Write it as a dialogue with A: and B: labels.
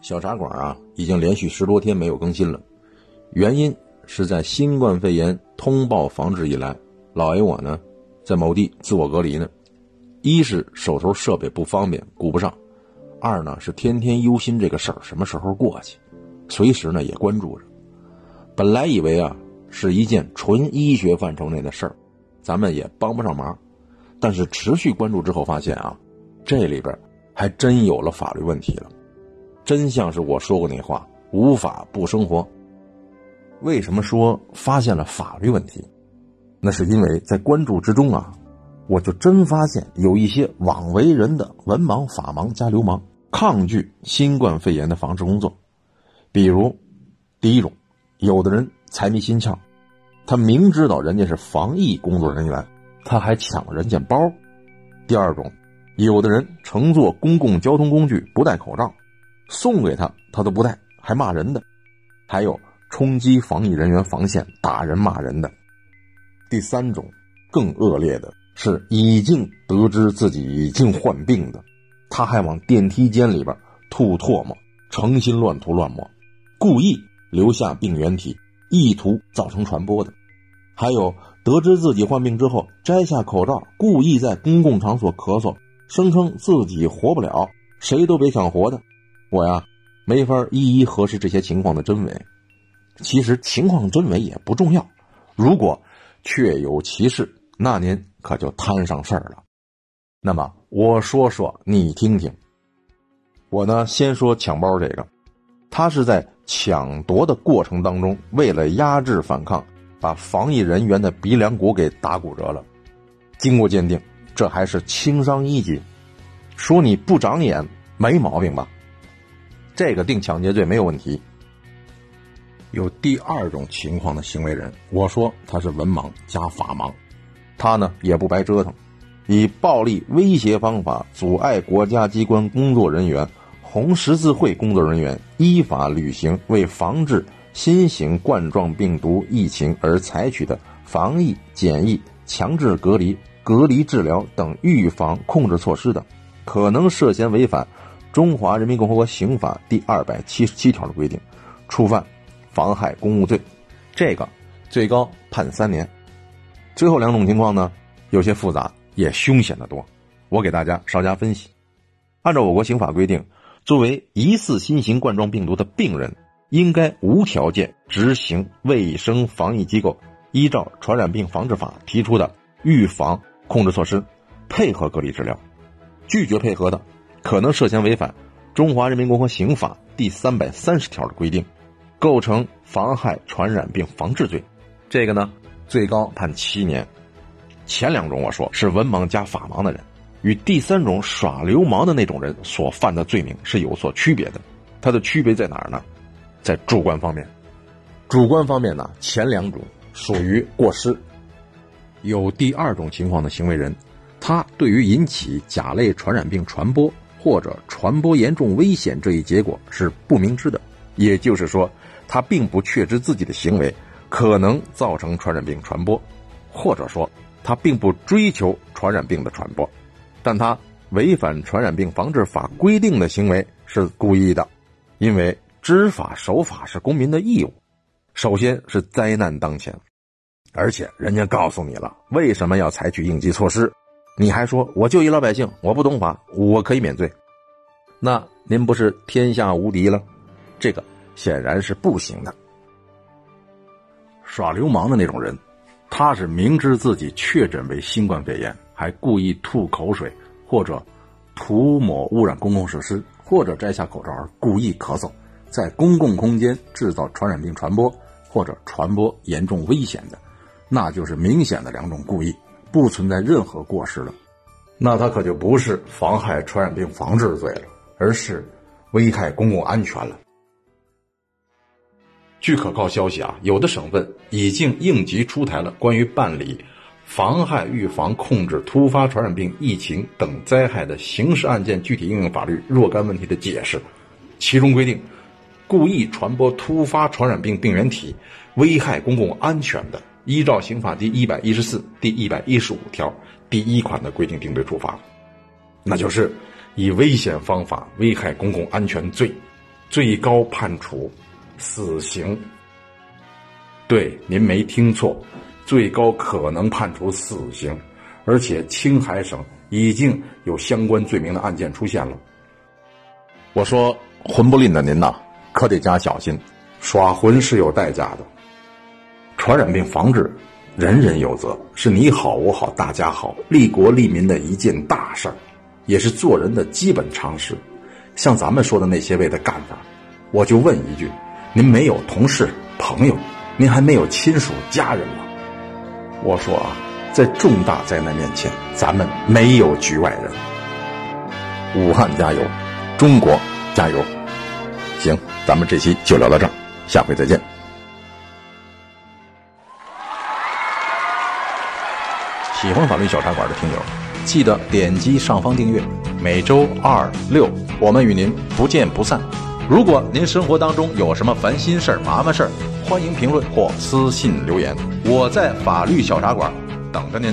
A: 小茶馆啊，已经连续十多天没有更新了，原因是在新冠肺炎通报防治以来，老爷我呢在某地自我隔离呢。一是手头设备不方便顾不上，二呢是天天忧心这个事儿什么时候过去，随时呢也关注着。本来以为啊是一件纯医学范畴内的事儿，咱们也帮不上忙。但是持续关注之后发现啊，这里边还真有了法律问题了。真像是我说过那话：“无法不生活。”为什么说发现了法律问题？那是因为在关注之中啊，我就真发现有一些枉为人的文盲、法盲加流氓，抗拒新冠肺炎的防治工作。比如，第一种，有的人财迷心窍，他明知道人家是防疫工作人员，他还抢人家包；第二种，有的人乘坐公共交通工具不戴口罩。送给他，他都不带，还骂人的；还有冲击防疫人员防线、打人骂人的。第三种更恶劣的是，已经得知自己已经患病的，他还往电梯间里边吐唾沫，诚心乱涂乱抹，故意留下病原体，意图造成传播的。还有得知自己患病之后，摘下口罩，故意在公共场所咳嗽，声称自己活不了，谁都别想活的。我呀，没法一一核实这些情况的真伪。其实情况真伪也不重要，如果确有其事，那您可就摊上事儿了。那么我说说你听听。我呢，先说抢包这个，他是在抢夺的过程当中，为了压制反抗，把防疫人员的鼻梁骨给打骨折了。经过鉴定，这还是轻伤一级。说你不长眼，没毛病吧？这个定抢劫罪没有问题。有第二种情况的行为人，我说他是文盲加法盲，他呢也不白折腾，以暴力威胁方法阻碍国家机关工作人员、红十字会工作人员依法履行为防治新型冠状病毒疫情而采取的防疫、检疫、强制隔离、隔离治疗等预防控制措施的，可能涉嫌违反。中华人民共和国刑法第二百七十七条的规定，触犯妨害公务罪，这个最高判三年。最后两种情况呢，有些复杂，也凶险的多。我给大家稍加分析。按照我国刑法规定，作为疑似新型冠状病毒的病人，应该无条件执行卫生防疫机构依照《传染病防治法》提出的预防控制措施，配合隔离治疗。拒绝配合的。可能涉嫌违反《中华人民共和国刑法》第三百三十条的规定，构成妨害传染病防治罪，这个呢最高判七年。前两种我说是文盲加法盲的人，与第三种耍流氓的那种人所犯的罪名是有所区别的。它的区别在哪儿呢？在主观方面。主观方面呢，前两种属于过失。有第二种情况的行为人，他对于引起甲类传染病传播。或者传播严重危险这一结果是不明知的，也就是说，他并不确知自己的行为可能造成传染病传播，或者说他并不追求传染病的传播，但他违反传染病防治法规定的行为是故意的，因为知法守法是公民的义务。首先是灾难当前，而且人家告诉你了为什么要采取应急措施。你还说我就一老百姓，我不懂法，我可以免罪？那您不是天下无敌了？这个显然是不行的。耍流氓的那种人，他是明知自己确诊为新冠肺炎，还故意吐口水，或者涂抹污染公共设施，或者摘下口罩而故意咳嗽，在公共空间制造传染病传播，或者传播严重危险的，那就是明显的两种故意。不存在任何过失了，那他可就不是妨害传染病防治罪了，而是危害公共安全了。据可靠消息啊，有的省份已经应急出台了关于办理妨害预防控制突发传染病疫情等灾害的刑事案件具体应用法律若干问题的解释，其中规定，故意传播突发传染病病原体，危害公共安全的，依照刑法第一百一十四、第一百一十五条第一款的规定定罪处罚，那就是以危险方法危害公共安全罪，最高判处。死刑，对，您没听错，最高可能判处死刑，而且青海省已经有相关罪名的案件出现了。
B: 我说魂不吝的您呐，可得加小心，
A: 耍魂是有代价的。传染病防治，人人有责，是你好我好大家好，利国利民的一件大事儿，也是做人的基本常识。像咱们说的那些位的干法，我就问一句。您没有同事、朋友，您还没有亲属、家人吗？我说啊，在重大灾难面前，咱们没有局外人。
B: 武汉加油，中国加油！行，咱们这期就聊到这儿，下回再见。喜欢法律小茶馆的听友，记得点击上方订阅，每周二六，我们与您不见不散。如果您生活当中有什么烦心事儿、麻烦事儿，欢迎评论或私信留言，我在法律小茶馆等着您。